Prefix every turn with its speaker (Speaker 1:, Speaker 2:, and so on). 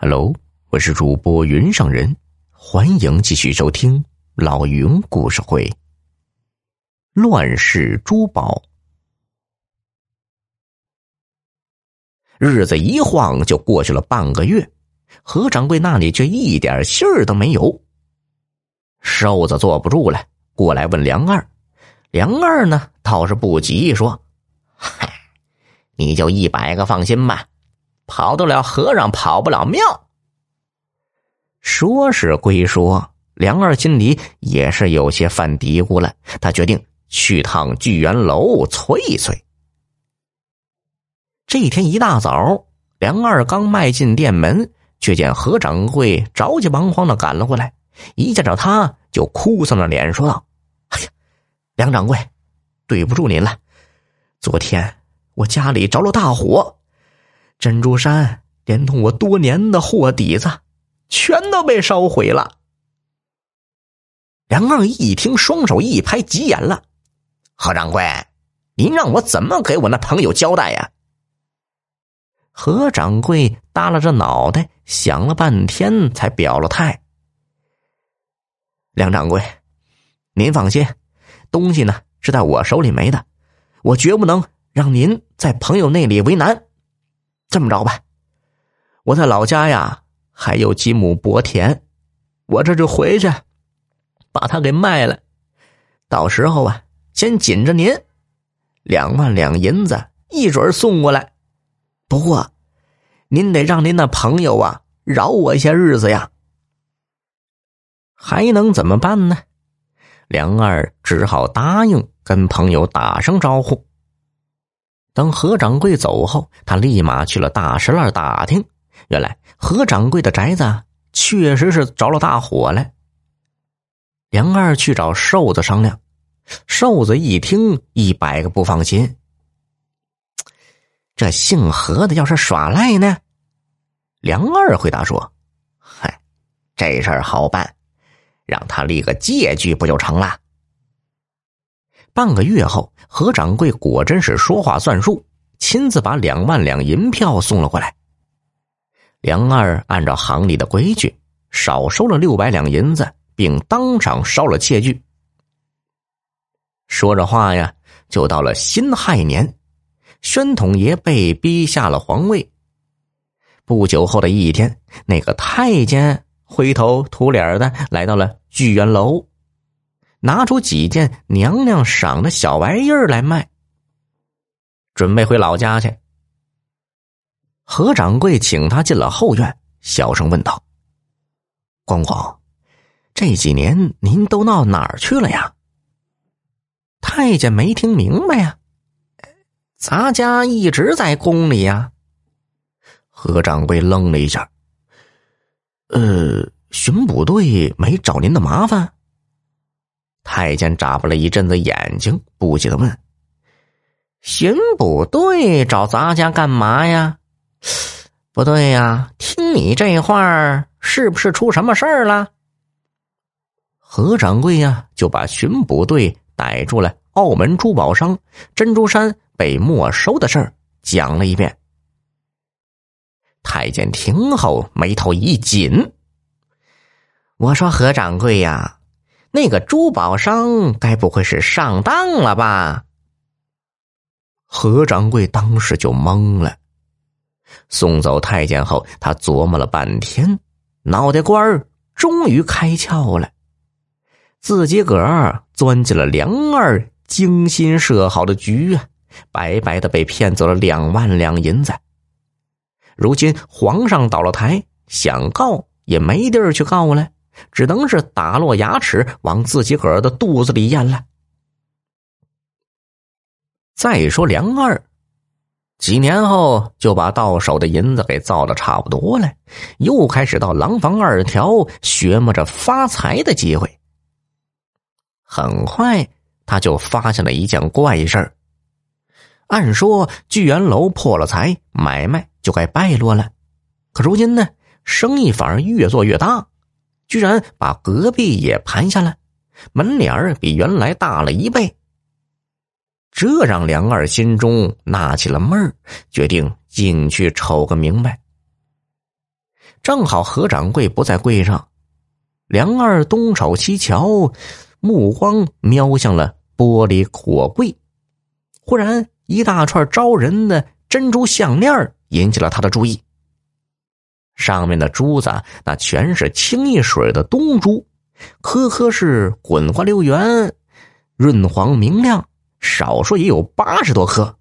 Speaker 1: Hello，我是主播云上人，欢迎继续收听老云故事会。乱世珠宝，日子一晃就过去了半个月，何掌柜那里却一点信儿都没有。瘦子坐不住了，过来问梁二。梁二呢倒是不急，说：“嗨，你就一百个放心吧。”跑得了和尚跑不了庙。说是归说，梁二心里也是有些犯嘀咕了。他决定去趟聚元楼催一催。这一天一大早，梁二刚迈进店门，却见何掌柜着急忙慌的赶了过来。一见着他，就哭丧着脸说道：“哎呀，梁掌柜，对不住您了。昨天我家里着了大火。”珍珠山连同我多年的货底子，全都被烧毁了。梁二一听，双手一拍，急眼了：“何掌柜，您让我怎么给我那朋友交代呀？”何掌柜耷拉着脑袋，想了半天，才表了态：“梁掌柜，您放心，东西呢是在我手里没的，我绝不能让您在朋友那里为难。”这么着吧，我在老家呀还有几亩薄田，我这就回去把它给卖了。到时候啊，先紧着您两万两银子，一准送过来。不过，您得让您那朋友啊饶我一些日子呀。还能怎么办呢？梁二只好答应跟朋友打声招呼。等何掌柜走后，他立马去了大石栏打听。原来何掌柜的宅子确实是着了大火了。梁二去找瘦子商量，瘦子一听，一百个不放心。这姓何的要是耍赖呢？梁二回答说：“嗨，这事儿好办，让他立个借据不就成了？”半个月后，何掌柜果真是说话算数，亲自把两万两银票送了过来。梁二按照行里的规矩，少收了六百两银子，并当场烧了借据。说着话呀，就到了辛亥年，宣统爷被逼下了皇位。不久后的一天，那个太监灰头土脸的来到了聚元楼。拿出几件娘娘赏的小玩意儿来卖，准备回老家去。何掌柜请他进了后院，小声问道：“公公，这几年您都闹哪儿去了呀？”太监没听明白呀，咱家一直在宫里呀。何掌柜愣了一下，呃，巡捕队没找您的麻烦。太监眨巴了一阵子眼睛，不解的问：“巡捕队找咱家干嘛呀？不对呀，听你这话是不是出什么事儿了？”何掌柜呀，就把巡捕队逮住了澳门珠宝商珍珠山被没收的事儿讲了一遍。太监听后眉头一紧：“我说何掌柜呀。”那个珠宝商该不会是上当了吧？何掌柜当时就懵了。送走太监后，他琢磨了半天，脑袋瓜儿终于开窍了。自己个儿钻进了梁二精心设好的局啊，白白的被骗走了两万两银子。如今皇上倒了台，想告也没地儿去告了。只能是打落牙齿往自己个儿的肚子里咽了。再说梁二，几年后就把到手的银子给造的差不多了，又开始到廊坊二条寻摸着发财的机会。很快，他就发现了一件怪事儿。按说聚元楼破了财，买卖就该败落了，可如今呢，生意反而越做越大。居然把隔壁也盘下来，门脸儿比原来大了一倍。这让梁二心中纳起了闷儿，决定进去瞅个明白。正好何掌柜不在柜上，梁二东瞅西瞧，目光瞄向了玻璃火柜。忽然，一大串招人的珍珠项链引起了他的注意。上面的珠子那全是清一水的东珠，颗颗是滚花溜圆、润黄明亮，少说也有八十多颗。